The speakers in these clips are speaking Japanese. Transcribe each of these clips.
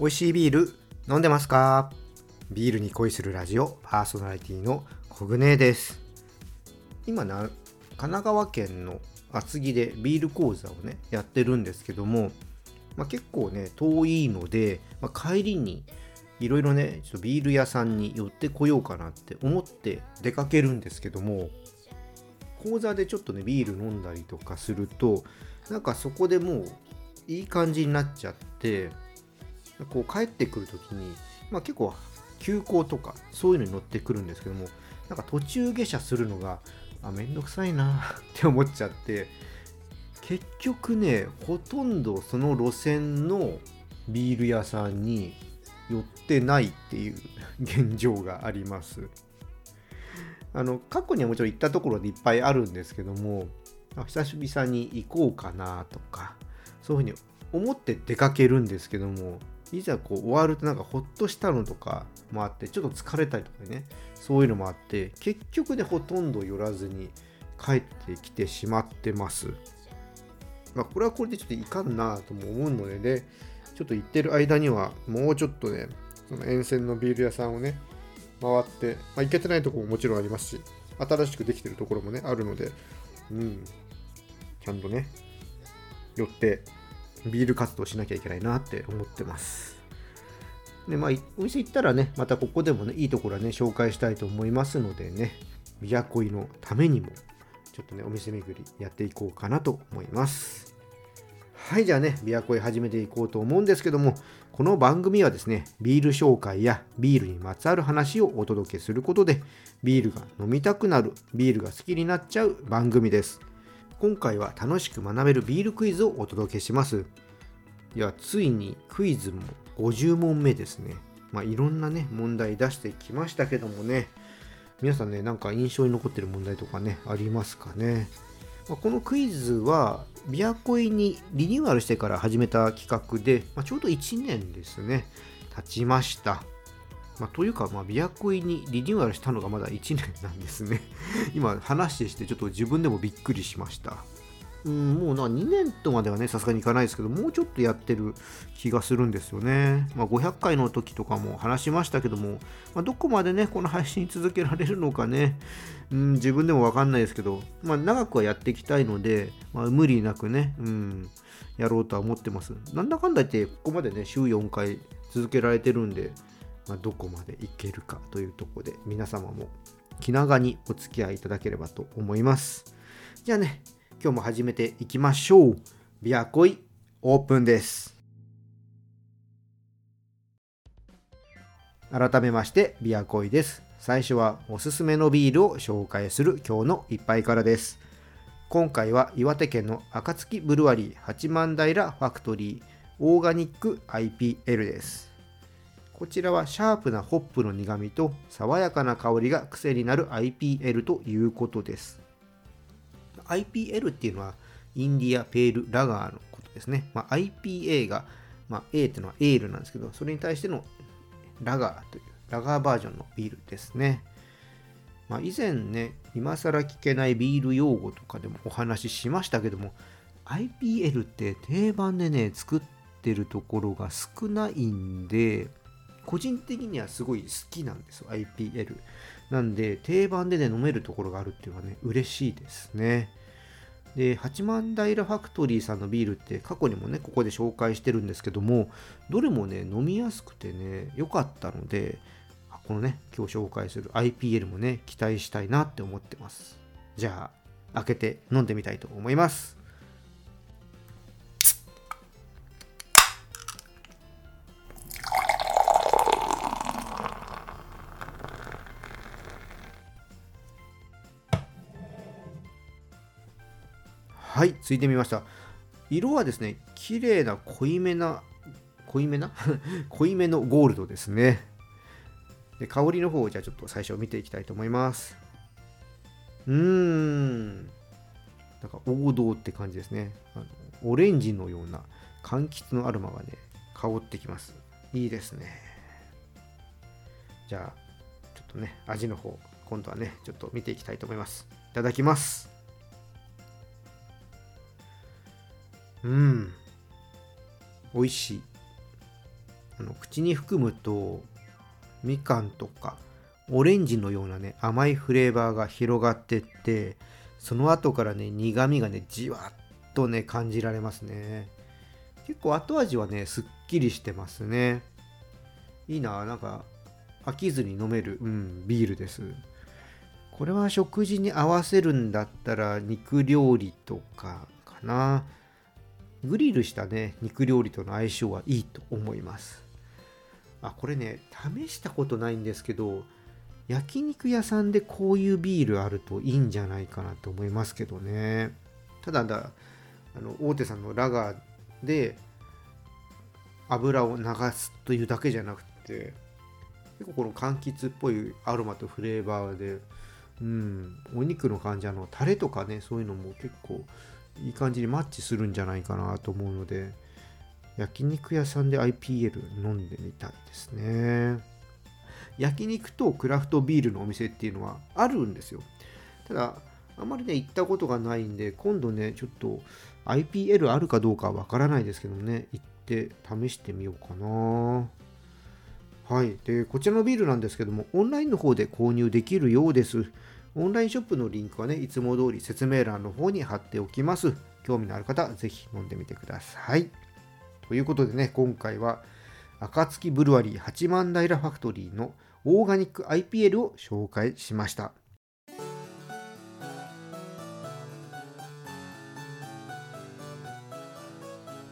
美味しいビール飲んでますか？ビールに恋するラジオパーソナリティのコグネです。今な神奈川県の厚木でビール講座をねやってるんですけども、まあ、結構ね遠いので、まあ、帰りにいろいろねちょっとビール屋さんに寄ってこようかなって思って出かけるんですけども講座でちょっとねビール飲んだりとかするとなんかそこでもういい感じになっちゃってこう帰ってくる時に、まあ、結構急行とかそういうのに乗ってくるんですけどもなんか途中下車するのがあめんどくさいな って思っちゃって結局ねほとんどその路線のビール屋さんに寄ってないっていう現状があります。あの過去にはもちろん行ったところでいっぱいあるんですけども久しぶりに行こうかなとかそういうふうに思って出かけるんですけどもいざこう終わるとなんかほっとしたのとかもあってちょっと疲れたりとかねそういうのもあって結局でほとんど寄らずに帰ってきてしまってます。まあこれはこれでちょっといかんなとも思うのでねちょっと行ってる間にはもうちょっとねその沿線のビール屋さんをね回って、まあ、行けてないとこももちろんありますし新しくできてるところもねあるのでうんちゃんとね寄ってビール活動しなきゃいけないなって思ってます。で、まあ、お店行ったらね、またここでもね、いいところはね、紹介したいと思いますのでね、ビアコイのためにも、ちょっとね、お店巡りやっていこうかなと思います。はい、じゃあね、ビアコイ始めていこうと思うんですけども、この番組はですね、ビール紹介やビールにまつわる話をお届けすることで、ビールが飲みたくなる、ビールが好きになっちゃう番組です。今回は楽しく学べるビールクイズをお届けします。いや、ついにクイズも50問目ですね。まあ、いろんなね、問題出してきましたけどもね、皆さんね、なんか印象に残ってる問題とかね、ありますかね？まあ、このクイズは、ビアコイにリニューアルしてから始めた企画で、まあ、ちょうど1年ですね、経ちました。まあ、というか、まあ、ビアコイにリニューアルしたのがまだ1年なんですね。今話してちょっと自分でもびっくりしました。うん、もうな2年とまではね、さすがにいかないですけど、もうちょっとやってる気がするんですよね。まあ、500回の時とかも話しましたけども、まあ、どこまでね、この配信続けられるのかね、うん、自分でもわかんないですけど、まあ、長くはやっていきたいので、まあ、無理なくね、うん、やろうとは思ってます。なんだかんだ言って、ここまでね、週4回続けられてるんで、まあ、どこまでいけるかというとこで皆様も気長にお付き合いいただければと思います。じゃあね、今日も始めていきましょう。ビアコイオープンです。改めましてビアコイです。最初はおすすめのビールを紹介する今日の一杯からです。今回は岩手県の暁ブルワリー八幡平ファクトリーオーガニック IPL です。こちらはシャープなホップの苦みと爽やかな香りが癖になる IPL ということです。IPL っていうのはインディアペールラガーのことですね。まあ、IPA が、まあ、A っていうのはエールなんですけど、それに対してのラガーという、ラガーバージョンのビールですね。まあ、以前ね、今更聞けないビール用語とかでもお話ししましたけども、IPL って定番でね、作ってるところが少ないんで、個人的にはすごい好きなんですよ、IPL。なんで、定番でね、飲めるところがあるっていうのはね、嬉しいですね。で、八幡平ファクトリーさんのビールって過去にもね、ここで紹介してるんですけども、どれもね、飲みやすくてね、良かったので、このね、今日紹介する IPL もね、期待したいなって思ってます。じゃあ、開けて飲んでみたいと思います。はい、ついてみました。色はですね、綺麗な濃いめな、濃いめな？濃いめのゴールドですね。で香りの方をじゃあちょっと最初見ていきたいと思います。うーん。なんか王道って感じですね。あのオレンジのような柑橘のアロマがね、香ってきます。いいですね。じゃあ、ちょっとね、味の方、今度はね、ちょっと見ていきたいと思います。いただきます。うん。美味しい。あの口に含むとみかんとかオレンジのようなね甘いフレーバーが広がってってその後からね苦みがねじわっとね感じられますね。結構後味はねすっきりしてますね。いいななんか飽きずに飲める、うん、ビールです。これは食事に合わせるんだったら肉料理とかかな。グリルしたね肉料理との相性はいいと思います。あこれね試したことないんですけど焼肉屋さんでこういうビールあるといいんじゃないかなと思いますけどね。ただだあの大手さんのラガーで油を流すというだけじゃなくて結構この柑橘っぽいアロマとフレーバーでうんお肉の感じあのタレとかねそういうのも結構いい感じにマッチするんじゃないかなと思うので焼肉屋さんで IPL 飲んでみたいですね焼肉とクラフトビールのお店っていうのはあるんですよただあまりね行ったことがないんで今度ねちょっと IPL あるかどうかわからないですけどね行って試してみようかなはい。で、こちらのビールなんですけども、オンラインの方で購入できるようです。オンラインショップのリンクはね、いつも通り説明欄の方に貼っておきます。興味のある方、ぜひ飲んでみてください。ということでね、今回は、暁ブルワリー八幡平ファクトリーのオーガニック IPL を紹介しました。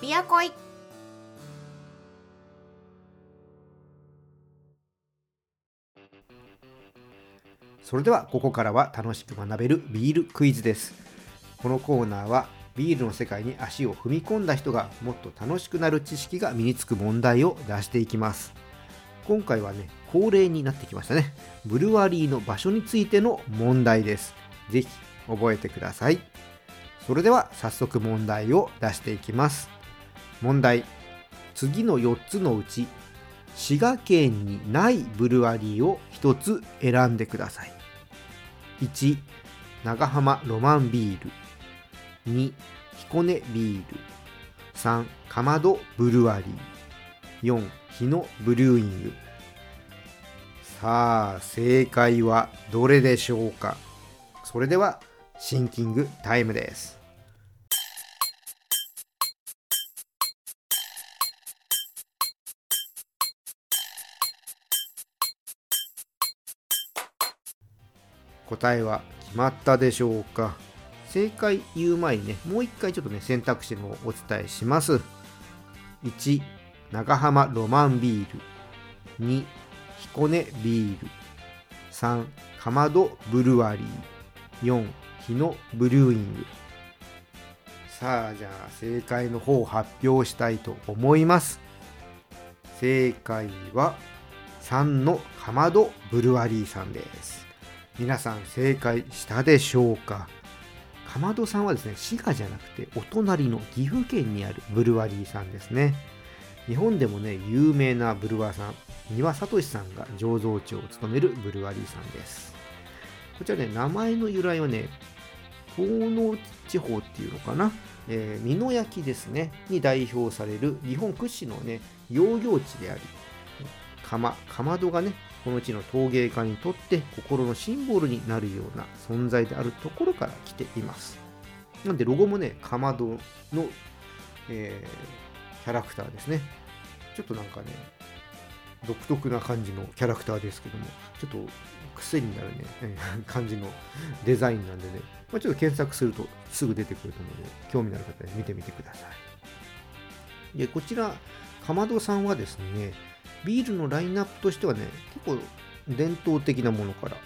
ビアコイそれではここからは楽しく学べるビールクイズです。このコーナーはビールの世界に足を踏み込んだ人がもっと楽しくなる知識が身につく問題を出していきます。今回はね恒例になってきましたね。ブルワリーの場所についての問題です。ぜひ覚えてください。それでは早速問題を出していきます。問題。次の4つのうち滋賀県にないブルワリーを1つ選んでください。1長浜ロマンビール。2彦根ビール。3かまどブルワリー。4日野ブルーイング。さあ正解はどれでしょうか？それではシンキングタイムです。答えは決まったでしょうか？正解言う前にねもう一回ちょっとね選択肢のお伝えします。1長浜ロマンビール。2彦根ビール。3かまどブルワリー。4日野ブリューイング。さあじゃあ正解の方を発表したいと思います。正解は3のかまどブルワリーさんです。皆さん正解したでしょうか？かまどさんはですね、滋賀じゃなくてお隣の岐阜県にあるブルワリーさんですね。日本でもね、有名なブルワーさん、丹羽聡さんが醸造長を務めるブルワリーさんです。こちらね、名前の由来はね、東濃地方っていうのかな、えー、美濃焼ですね、に代表される日本屈指のね、養業地であり、釜、かまどがね、この地の陶芸家にとって心のシンボルになるような存在であるところから来ています。なんでロゴもね、かまどの、えー、キャラクターですね。ちょっとなんかね、独特な感じのキャラクターですけども、ちょっと癖になるね、感じのデザインなんでね、まあ、ちょっと検索するとすぐ出てくると思うので、興味のある方は見てみてください。で、こちら、かまどさんはですね、ビールのラインナップとしてはね、結構伝統的なものから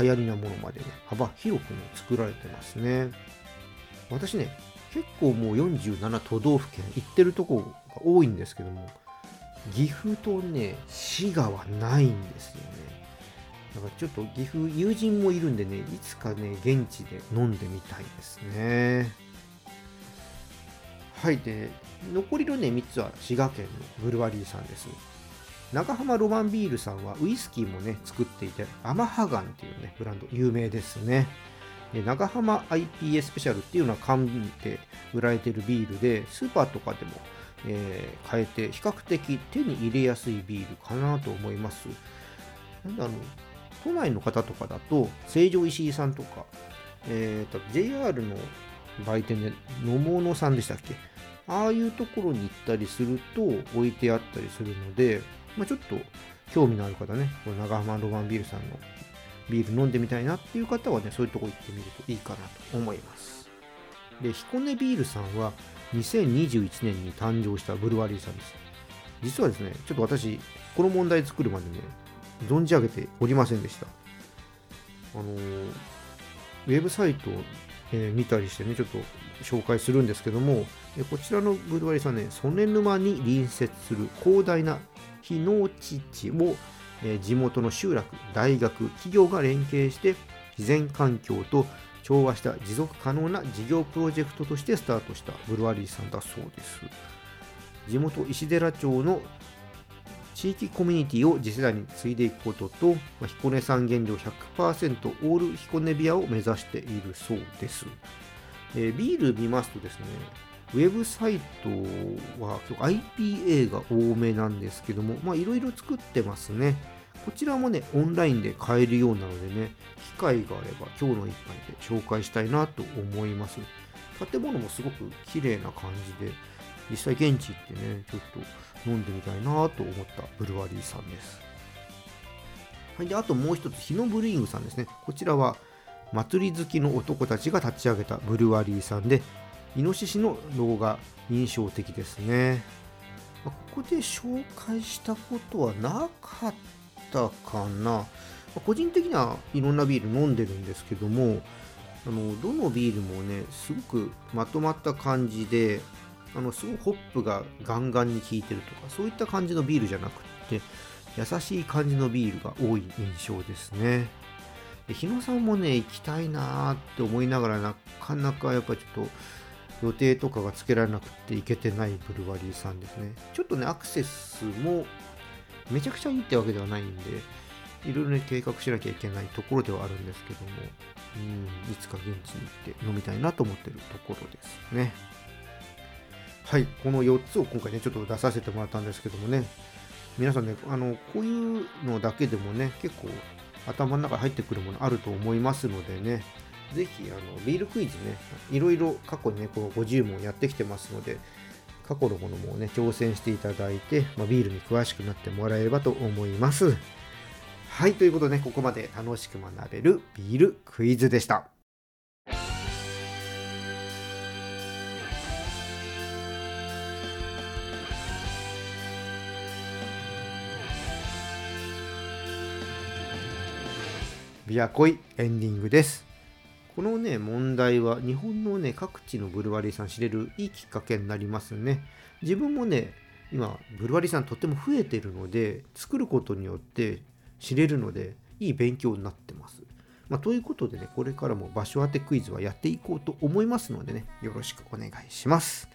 流行りなものまでね、幅広くね、作られてますね。私ね、結構もう47都道府県行ってるとこが多いんですけども、岐阜とね、滋賀はないんですよね。だからちょっと岐阜、友人もいるんでね、いつかね、現地で飲んでみたいですね。はい、で、残りのね、3つは滋賀県のブルワリーさんです。長浜ロマンビールさんはウイスキーもね、作っていて、アマハガンっていうね、ブランド、有名ですね。で長浜 IPA スペシャルっていうのは缶で売られてるビールで、スーパーとかでもえー、変えて比較的手に入れやすいビールかなと思います。なんであの都内の方とかだと成城石井さんとか、えーと、JR の売店で野物さんでしたっけ？ああいうところに行ったりすると置いてあったりするので、まあ、ちょっと興味のある方ね、この長浜ロマンビールさんのビール飲んでみたいなっていう方はね、そういうとこ行ってみるといいかなと思います。で、彦根ビールさんは2021年に誕生したブルワリーさんです。実はですね、ちょっと私、この問題作るまでね、存じ上げておりませんでした。あのー、ウェブサイトを、えー、見たりしてね、ちょっと紹介するんですけども、こちらのブルワリーさんね、曽根沼に隣接する広大な日野地地を、え、地元の集落、大学、企業が連携して自然環境と調和した持続可能な事業プロジェクトとしてスタートしたブルワリーさんだそうです。地元石寺町の地域コミュニティを次世代に継いでいくことと、ま彦根産原料100%オール彦根ビアを目指しているそうです。えー、ビール見ますとですね、ウェブサイトは IPA が多めなんですけども、まあいろいろ作ってますね。こちらもね、オンラインで買えるようなのでね、機会があれば今日の一杯で紹介したいなと思います。建物もすごく綺麗な感じで、実際現地行ってね、ちょっと飲んでみたいなと思ったブルワリーさんです。はい、であともう一つ、日野ブルイングさんですね。こちらは祭り好きの男たちが立ち上げたブルワリーさんで、イノシシの動画印象的ですね。ここで紹介したことはなかったかな。個人的にはいろんなビール飲んでるんですけども、あのどのビールもね、すごくまとまった感じで、あのすごいホップがガンガンに効いてるとか、そういった感じのビールじゃなくって、優しい感じのビールが多い印象ですね。日野さんもね、行きたいなーって思いながら、なかなかやっぱちょっと予定とかがつけられなくて行けてないブルワリーさんですね。ちょっとね、アクセスもめちゃくちゃいいってわけではないんで、いろいろね、計画しなきゃいけないところではあるんですけども、うん、いつか現地に行って飲みたいなと思ってるところですね。はい、この4つを今回ね、ちょっと出させてもらったんですけどもね、皆さんね、あの、こういうのだけでもね、結構頭の中に入ってくるものあると思いますのでね、ぜひ、あの、ビールクイズね、いろいろ過去にね、こう50問やってきてますので、過去のものもね、挑戦していただいて、まあ、ビールに詳しくなってもらえればと思います。はい、ということで、ここまで楽しく学べるビールクイズでした。ビアコイエンディングです。このね、問題は日本のね、各地のブルワリーさん知れるいいきっかけになりますね。自分もね、今、ブルワリーさんとっても増えてるので、作ることによって知れるので、いい勉強になってます。まあ、ということでね、これからも場所当てクイズはやっていこうと思いますのでね、よろしくお願いします。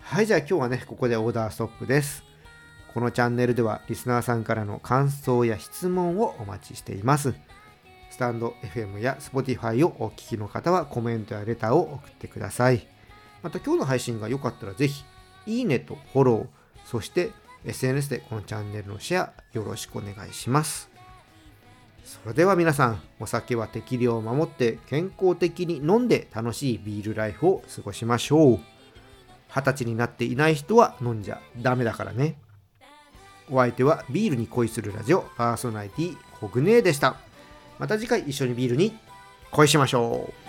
はい、じゃあ今日はね、ここでオーダーストップです。このチャンネルではリスナーさんからの感想や質問をお待ちしています。スタンド FM や Spotify をお聞きの方はコメントやレターを送ってください。また今日の配信が良かったらぜひ、いいねとフォロー、そして SNS でこのチャンネルのシェアよろしくお願いします。それでは皆さん、お酒は適量を守って健康的に飲んで楽しいビールライフを過ごしましょう。二十歳になっていない人は飲んじゃダメだからね。お相手はビールに恋するラジオパーソナリティコグネーでした。また次回一緒にビールに恋しましょう。